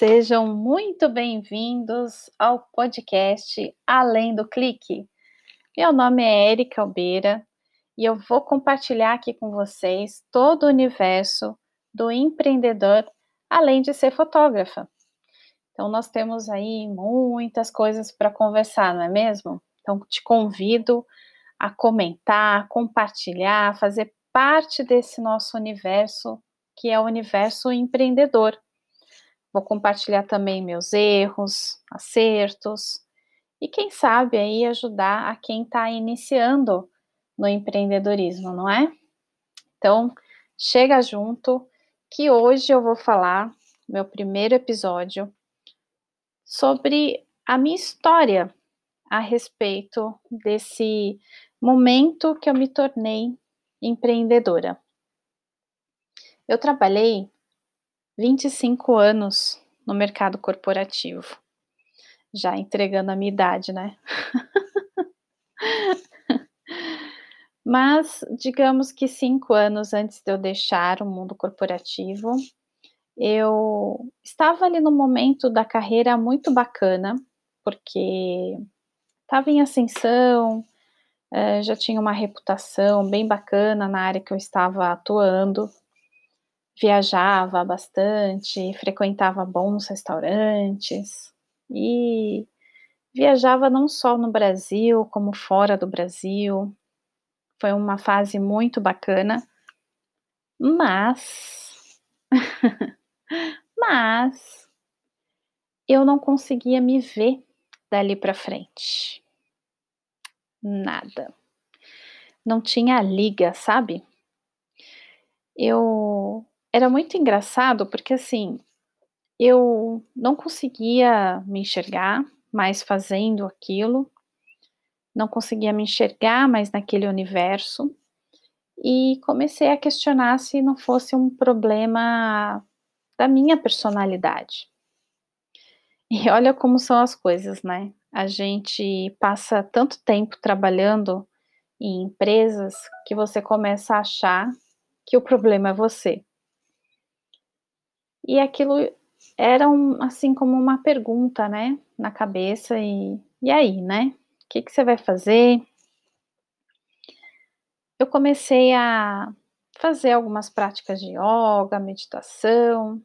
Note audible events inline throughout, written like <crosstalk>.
Sejam muito bem-vindos ao podcast Além do Clique. Meu nome é Erika Albeira e eu vou compartilhar aqui com vocês todo o universo do empreendedor, além de ser fotógrafa. Então, nós temos aí muitas coisas para conversar, não é mesmo? Então, te convido a comentar, compartilhar, fazer parte desse nosso universo, que é o universo empreendedor. Vou compartilhar também meus erros, acertos e quem sabe aí ajudar a quem está iniciando no empreendedorismo, não é? Então, chega junto que hoje eu vou falar meu primeiro episódio sobre a minha história a respeito desse momento que eu me tornei empreendedora. Eu trabalhei 25 anos no mercado corporativo. Já entregando a minha idade, né? <laughs> Mas, digamos que cinco anos antes de eu deixar o mundo corporativo, eu estava ali no momento da carreira muito bacana, porque estava em ascensão, eh, já tinha uma reputação bem bacana na área que eu estava atuando, viajava bastante, frequentava bons restaurantes e viajava não só no Brasil, como fora do Brasil. Foi uma fase muito bacana, mas <laughs> mas eu não conseguia me ver dali para frente. Nada. Não tinha liga, sabe? Eu era muito engraçado porque assim, eu não conseguia me enxergar mais fazendo aquilo, não conseguia me enxergar mais naquele universo e comecei a questionar se não fosse um problema da minha personalidade. E <laughs> olha como são as coisas, né? A gente passa tanto tempo trabalhando em empresas que você começa a achar que o problema é você. E aquilo era um, assim como uma pergunta, né, na cabeça e, e aí, né? O que, que você vai fazer? Eu comecei a fazer algumas práticas de yoga, meditação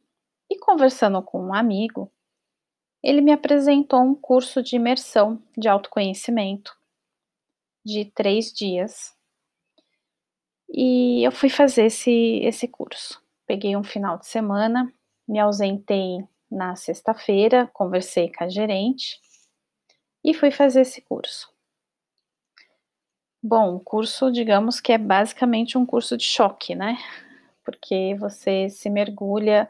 e conversando com um amigo, ele me apresentou um curso de imersão de autoconhecimento de três dias e eu fui fazer esse, esse curso. Peguei um final de semana me ausentei na sexta-feira, conversei com a gerente e fui fazer esse curso. Bom, o curso, digamos que é basicamente um curso de choque, né? Porque você se mergulha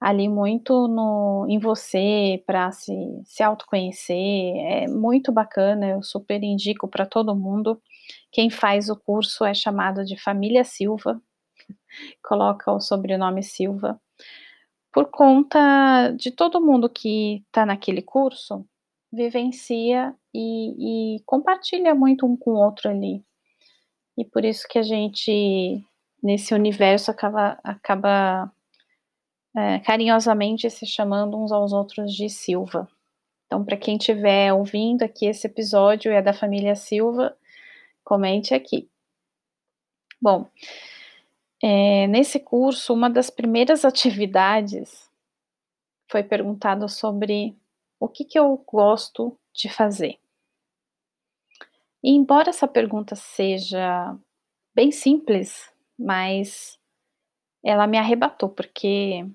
ali muito no, em você para se, se autoconhecer. É muito bacana, eu super indico para todo mundo. Quem faz o curso é chamado de Família Silva, <laughs> coloca o sobrenome Silva por conta de todo mundo que está naquele curso, vivencia e, e, compartilha muito um com o outro ali. E por isso que a gente, nesse universo, acaba, acaba é, carinhosamente se chamando uns aos outros de Silva. Então, para quem estiver ouvindo aqui esse episódio e é da família Silva, comente aqui. Bom, é, nesse curso, uma das primeiras atividades foi perguntado sobre o que, que eu gosto de fazer. E embora essa pergunta seja bem simples, mas ela me arrebatou, porque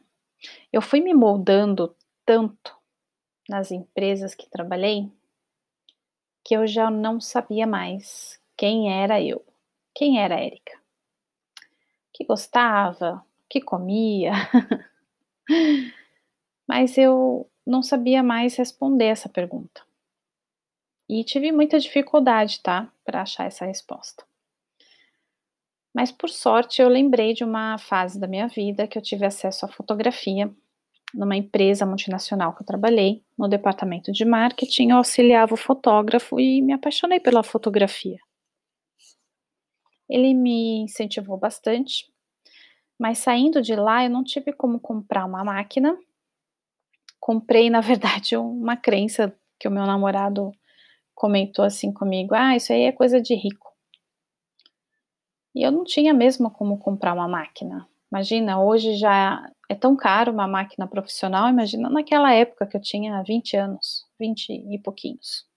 eu fui me moldando tanto nas empresas que trabalhei que eu já não sabia mais quem era eu, quem era a Érica que gostava, que comia. <laughs> Mas eu não sabia mais responder essa pergunta. E tive muita dificuldade, tá, para achar essa resposta. Mas por sorte eu lembrei de uma fase da minha vida que eu tive acesso à fotografia numa empresa multinacional que eu trabalhei, no departamento de marketing, eu auxiliava o fotógrafo e me apaixonei pela fotografia. Ele me incentivou bastante, mas saindo de lá eu não tive como comprar uma máquina comprei, na verdade, <laughs> uma crença que o meu namorado comentou assim comigo: "Ah, isso aí é coisa de rico". E eu não tinha mesmo como comprar uma máquina. Imagina, hoje já é tão caro uma máquina profissional, imagina naquela época que eu tinha 20 anos, 20 e pouquinhos.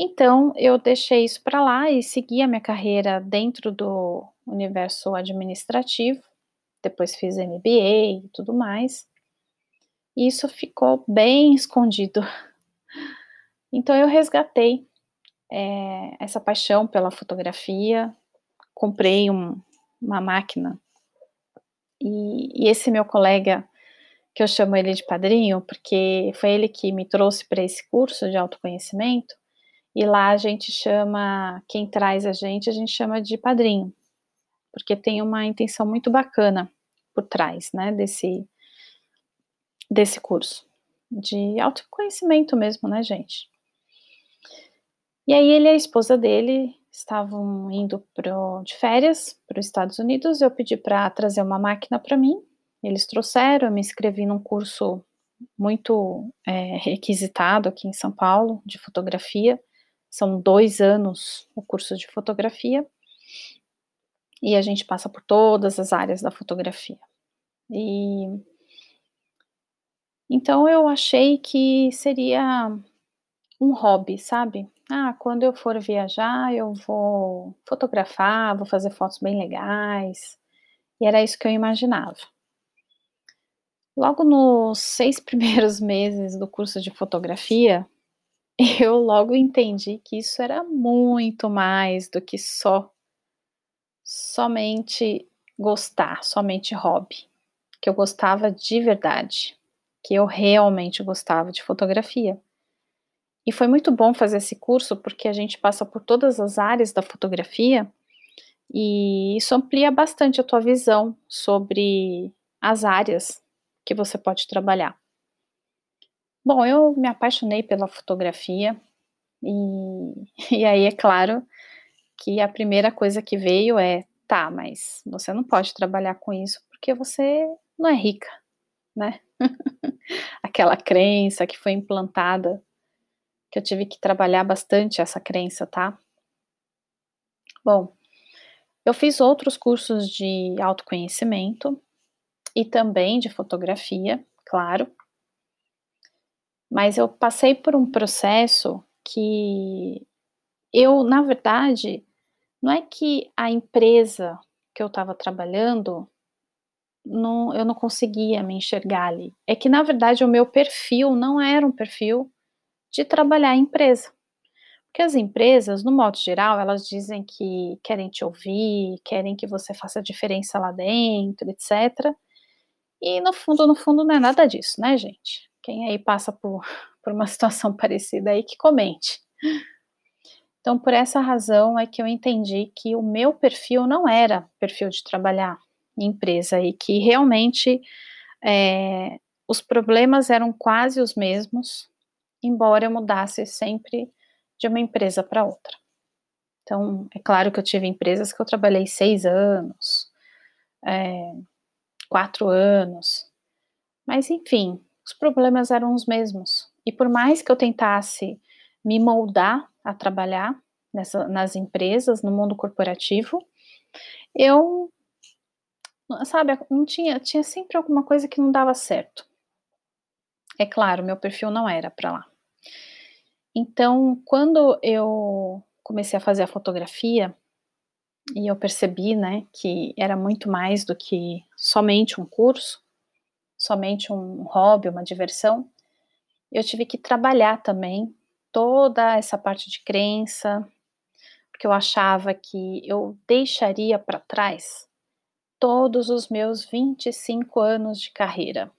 Então, eu deixei isso para lá e segui a minha carreira dentro do universo administrativo. Depois fiz MBA e tudo mais. E isso ficou bem <laughs> escondido. Então, eu resgatei é, essa paixão pela fotografia, comprei um, uma máquina. E, e esse meu colega, que eu chamo ele de padrinho, porque foi ele que me trouxe para esse curso de autoconhecimento, e lá a gente chama, quem traz a gente, a gente chama de padrinho, porque tem uma intenção muito bacana por trás, né, desse, desse curso, de autoconhecimento mesmo, né, gente. E aí ele e a esposa dele estavam indo pro, de férias para os Estados Unidos, eu pedi para trazer uma máquina para mim, eles trouxeram, eu me inscrevi num curso muito é, requisitado aqui em São Paulo, de fotografia, são dois anos o curso de fotografia e a gente passa por todas as áreas da fotografia. E então eu achei que seria um hobby, sabe? Ah, quando eu for viajar, eu vou fotografar, vou fazer fotos bem legais. E era isso que eu imaginava. Logo nos seis <laughs> primeiros meses do curso de fotografia, <laughs> eu logo entendi que isso era muito mais do que só somente gostar, somente hobby, que eu gostava de verdade, que eu realmente gostava de fotografia. E foi muito bom fazer esse curso porque a gente passa por todas as áreas da fotografia e isso amplia bastante a tua visão sobre as áreas que você pode trabalhar. Bom, eu me apaixonei pela fotografia e, <laughs> e aí é claro que a primeira coisa que veio é, tá, mas você não pode trabalhar com isso porque você não é rica, né? <laughs> Aquela crença que foi implantada, que eu tive que trabalhar bastante essa crença, tá? Bom, eu fiz outros cursos de autoconhecimento e também de fotografia, claro. Mas eu passei por um processo que eu, na verdade, não é que a empresa que eu estava trabalhando, não, eu não conseguia me enxergar ali. É que, na verdade, o meu perfil não era um perfil de trabalhar em empresa. Porque as empresas, no modo geral, elas dizem que querem te ouvir, querem que você faça diferença lá dentro, etc. E no fundo, no fundo, não é nada disso, né, gente? Quem aí passa por, <laughs> por uma situação parecida aí, que comente. Então, por essa razão é que eu entendi que o meu perfil não era perfil de trabalhar em empresa e que realmente é, os problemas eram quase os mesmos, embora eu mudasse sempre de uma empresa para outra. Então, é claro que eu tive empresas que eu trabalhei seis anos, é, quatro anos, mas enfim, os problemas eram os mesmos. E por mais que eu tentasse me moldar a trabalhar nessa, nas empresas, no mundo corporativo, eu, sabe, não tinha, tinha sempre alguma coisa que não dava certo. É claro, meu perfil não era para lá. Então, quando eu comecei a fazer a fotografia, e eu percebi, né, que era muito mais do que somente um curso, somente um hobby, uma diversão, eu tive que trabalhar também toda essa parte de crença, porque eu achava que eu deixaria para trás todos os meus 25 anos de carreira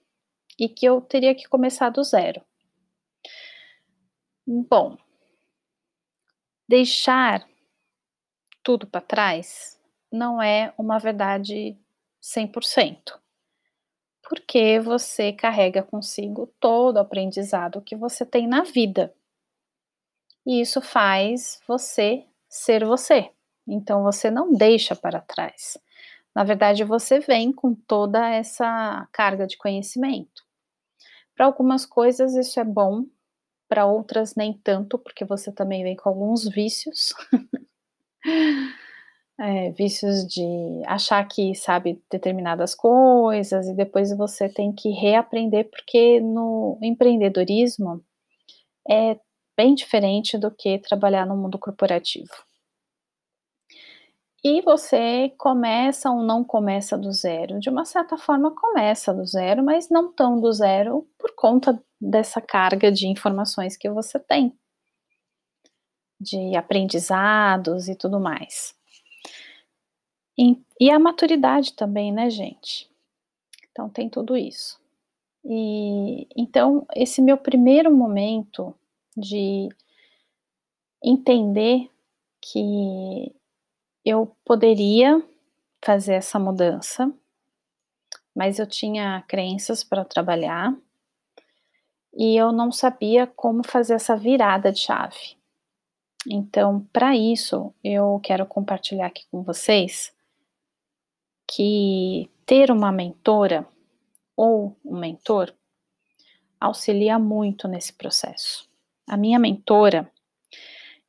e que eu teria que começar do zero. Bom, deixar tudo para trás não é uma verdade 100% porque você carrega consigo todo o aprendizado que você tem na vida. E isso faz você ser você. Então você não deixa para trás. Na verdade, você vem com toda essa carga de conhecimento. Para algumas coisas isso é bom, para outras nem tanto, porque você também vem com alguns vícios. <laughs> é, vícios de achar que sabe determinadas coisas e depois você tem que reaprender, porque no empreendedorismo é bem diferente do que trabalhar no mundo corporativo. E você começa ou não começa do zero? De uma certa forma, começa do zero, mas não tão do zero por conta dessa carga de informações que você tem, de aprendizados e tudo mais. E, a maturidade também, né, gente? Então, tem tudo isso. E então, esse meu primeiro momento de entender que eu poderia fazer essa mudança, mas eu tinha crenças para trabalhar e eu não sabia como fazer essa virada de chave. Então, para isso, eu quero compartilhar aqui com vocês que ter uma mentora ou um mentor auxilia muito nesse processo. A minha mentora,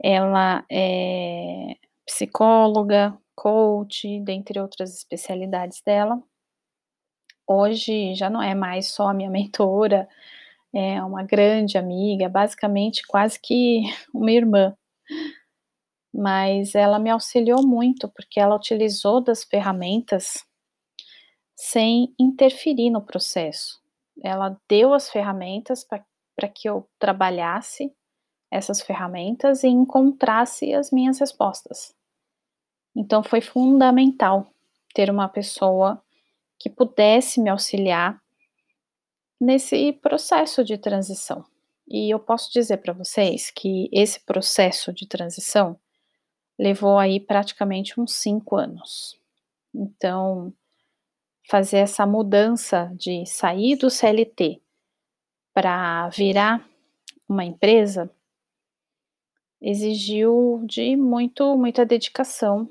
ela é psicóloga, coach, dentre outras especialidades dela. Hoje já não é mais só a minha <laughs> mentora, é uma grande amiga, basicamente quase que <laughs> uma irmã. Mas ela me auxiliou muito porque ela utilizou das ferramentas sem interferir no processo. Ela deu as ferramentas para que eu trabalhasse essas ferramentas e encontrasse as minhas respostas. Então foi fundamental ter uma pessoa que pudesse me auxiliar nesse processo de transição. E eu posso dizer para vocês que esse processo de transição levou aí praticamente uns cinco anos. Então, fazer essa mudança de sair do CLT para virar uma empresa exigiu de muito muita dedicação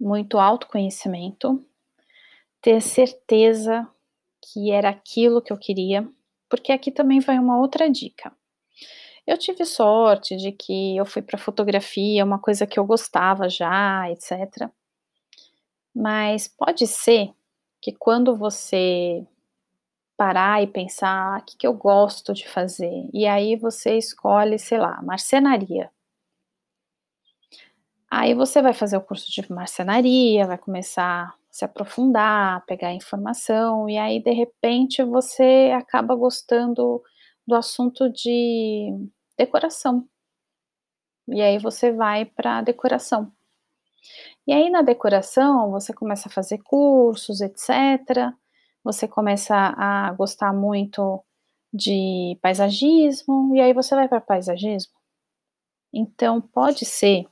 muito autoconhecimento, ter certeza que era aquilo que eu queria, porque aqui também vai uma outra dica. Eu tive sorte de que eu fui para fotografia, uma coisa que eu gostava já, etc. Mas pode ser que quando você parar e pensar, ah, o que, que eu gosto de fazer, e aí você escolhe, sei lá, marcenaria. Aí você vai fazer o curso de marcenaria, vai começar a se aprofundar, pegar informação, e aí de repente você acaba gostando do assunto de decoração. E aí você vai para decoração. E aí na decoração você começa a fazer cursos, etc. Você começa a gostar muito de paisagismo, e aí você vai para paisagismo. Então pode ser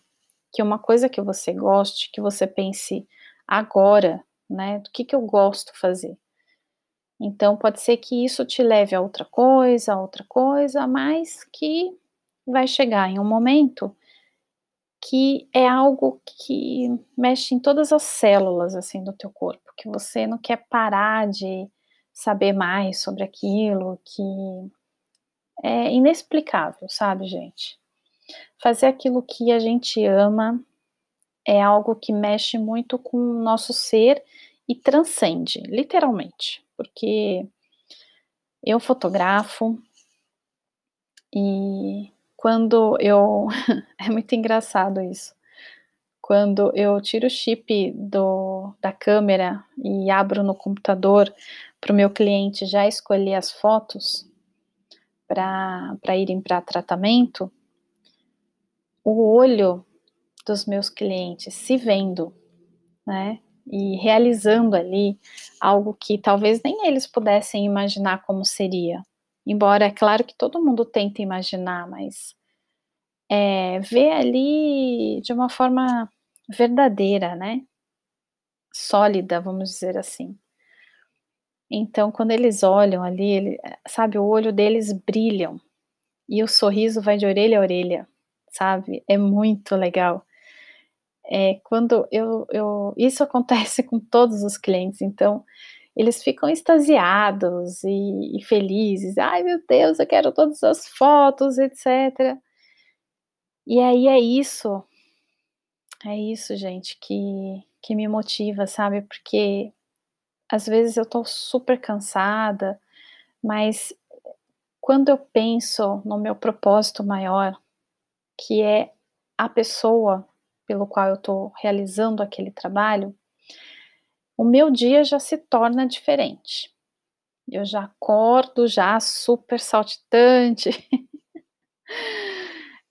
que uma coisa que você goste, que você pense agora, né, do que, que eu gosto fazer. Então, pode ser que isso te leve a outra coisa, a outra coisa, mas que vai chegar em um momento que é algo que mexe em todas as células, assim, do teu corpo, que você não quer parar de saber mais sobre aquilo, que é inexplicável, sabe, gente? Fazer aquilo que a gente ama é algo que mexe muito com o nosso ser e transcende, literalmente, porque eu fotografo e quando eu. <laughs> é muito engraçado isso. Quando eu tiro o chip do, da câmera e abro no computador para o meu cliente já escolher as fotos para irem para tratamento, o olho dos meus clientes se vendo, né? E realizando ali algo que talvez nem eles pudessem imaginar como seria. Embora é claro que todo mundo tenta imaginar, mas é, ver ali de uma forma verdadeira, né? Sólida, vamos dizer assim. Então, quando eles olham ali, ele, sabe, o olho deles brilham e o sorriso vai de orelha a orelha sabe? É muito legal. É, quando eu, eu, isso acontece com todos os clientes, então eles ficam extasiados e, e felizes. Ai meu Deus, eu quero todas as fotos, etc. E aí é isso, é isso, gente, que, que me motiva, sabe? Porque às vezes eu tô super cansada, mas quando eu penso no meu propósito maior, que é a pessoa pelo qual eu estou realizando aquele trabalho, o meu dia já se torna diferente. Eu já acordo já super saltitante, <laughs>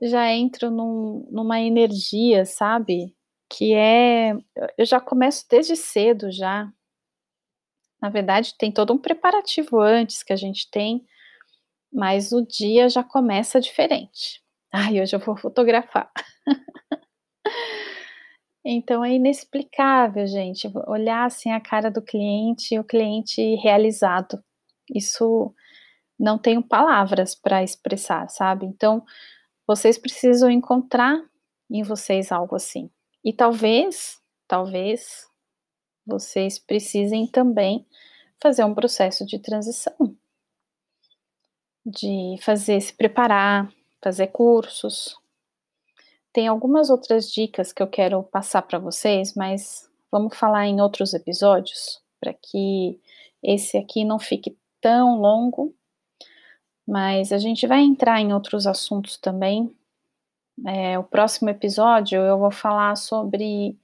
já entro num, numa energia, sabe? Que é. Eu já começo desde cedo já. Na verdade, tem todo um preparativo antes que a gente tem, mas o dia já começa diferente. Ai, hoje eu vou fotografar. <laughs> Então é inexplicável, gente, olhar assim a cara do cliente o cliente realizado. Isso não tenho palavras para expressar, sabe? Então vocês precisam encontrar em vocês algo assim. E talvez, talvez vocês precisem também fazer um processo de transição, de fazer se preparar, fazer cursos, tem algumas outras dicas que eu quero passar para vocês, mas vamos falar em outros episódios, para que esse aqui não fique tão longo. Mas a gente vai entrar em outros assuntos também. É, o próximo episódio eu vou falar sobre.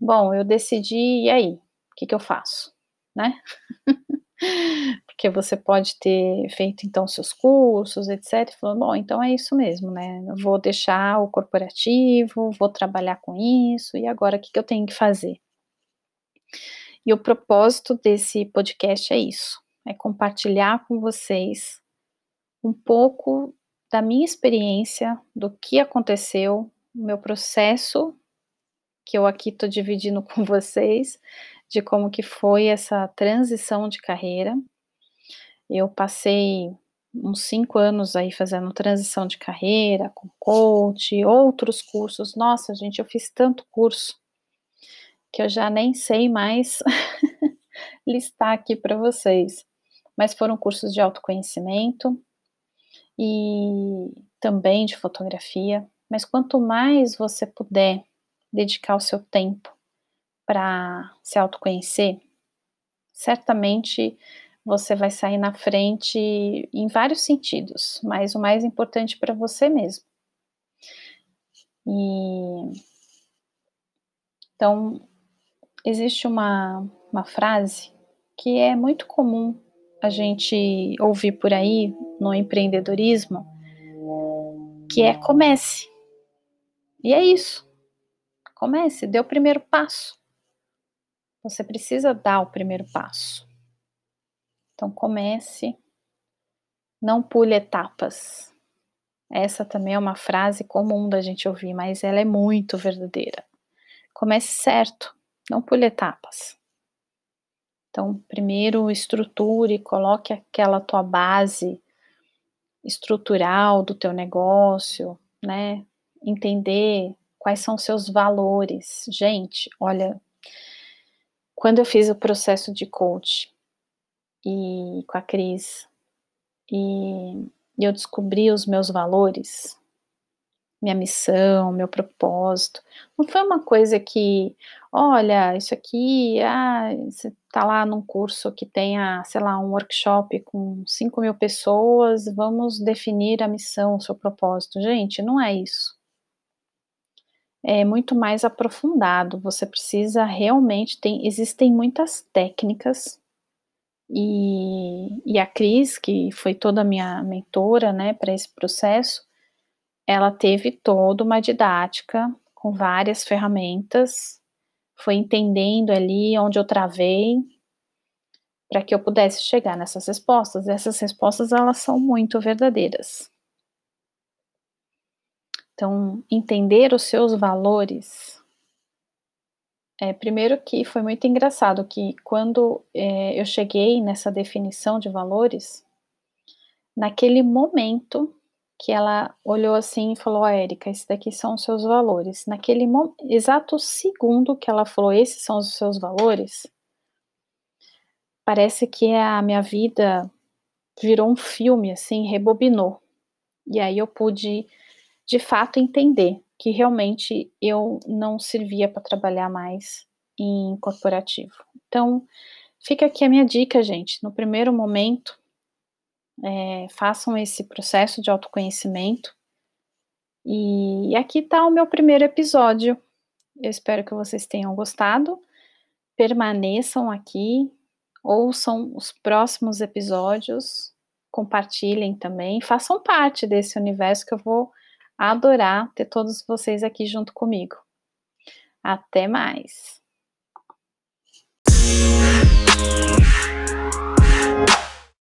Bom, eu decidi, e aí? O que, que eu faço? Né? Porque você pode ter feito então seus cursos, etc. E falou, bom, então é isso mesmo, né? Vou deixar o corporativo, vou trabalhar com isso, e agora o que, que eu tenho que fazer? E o propósito desse podcast é isso: é compartilhar com vocês um pouco da minha experiência, do que aconteceu, o meu processo, que eu aqui estou dividindo <laughs> com vocês, de como que foi essa transição de carreira. Eu passei uns cinco anos aí fazendo transição de carreira, com coach, outros cursos. Nossa, gente, eu fiz tanto curso que eu já nem sei mais <laughs> listar aqui para vocês. Mas foram cursos de autoconhecimento e também de fotografia. Mas quanto mais você puder dedicar o seu tempo para se autoconhecer, certamente você vai sair na frente em vários sentidos, mas o mais importante para você mesmo. E então existe uma, uma frase que é muito comum a gente ouvir por aí no empreendedorismo, que é comece. E é isso. Comece, dê o primeiro passo. Você precisa dar o primeiro passo. Então comece, não pule etapas. Essa também é uma frase comum da gente ouvir, mas ela é muito verdadeira. Comece certo, não pule etapas. Então, primeiro estruture, coloque aquela tua base estrutural do teu negócio, né? Entender quais são seus valores. Gente, olha, quando eu fiz o processo de coach e com a Cris e eu descobri os meus valores, minha missão, meu propósito, não foi uma coisa que, olha, isso aqui, ah, você tá lá num curso que tenha, sei lá, um workshop com 5 mil pessoas, vamos definir a missão, o seu propósito. Gente, não é isso é muito mais aprofundado. Você precisa realmente tem existem muitas técnicas e, e a Cris, que foi toda a minha mentora, né, para esse processo, ela teve toda uma didática com várias ferramentas, foi entendendo ali onde eu travei para que eu pudesse chegar nessas respostas. Essas respostas elas são muito verdadeiras. Então, entender os seus valores. É, primeiro que foi muito engraçado que quando é, eu cheguei nessa definição de valores, naquele momento que ela olhou assim e falou, Érica, esses daqui são os seus valores. Naquele exato segundo que ela falou, esses são os seus valores, parece que a minha vida virou um filme, assim, rebobinou. E aí eu pude, de fato, entender que realmente eu não servia para trabalhar mais em corporativo. Então, fica aqui a minha dica, gente. No primeiro momento, é, façam esse processo de autoconhecimento. E aqui está o meu primeiro episódio. Eu espero que vocês tenham gostado. Permaneçam aqui, ouçam os próximos episódios, compartilhem também, façam parte desse universo que eu vou adorar ter todos vocês aqui junto comigo. Até mais!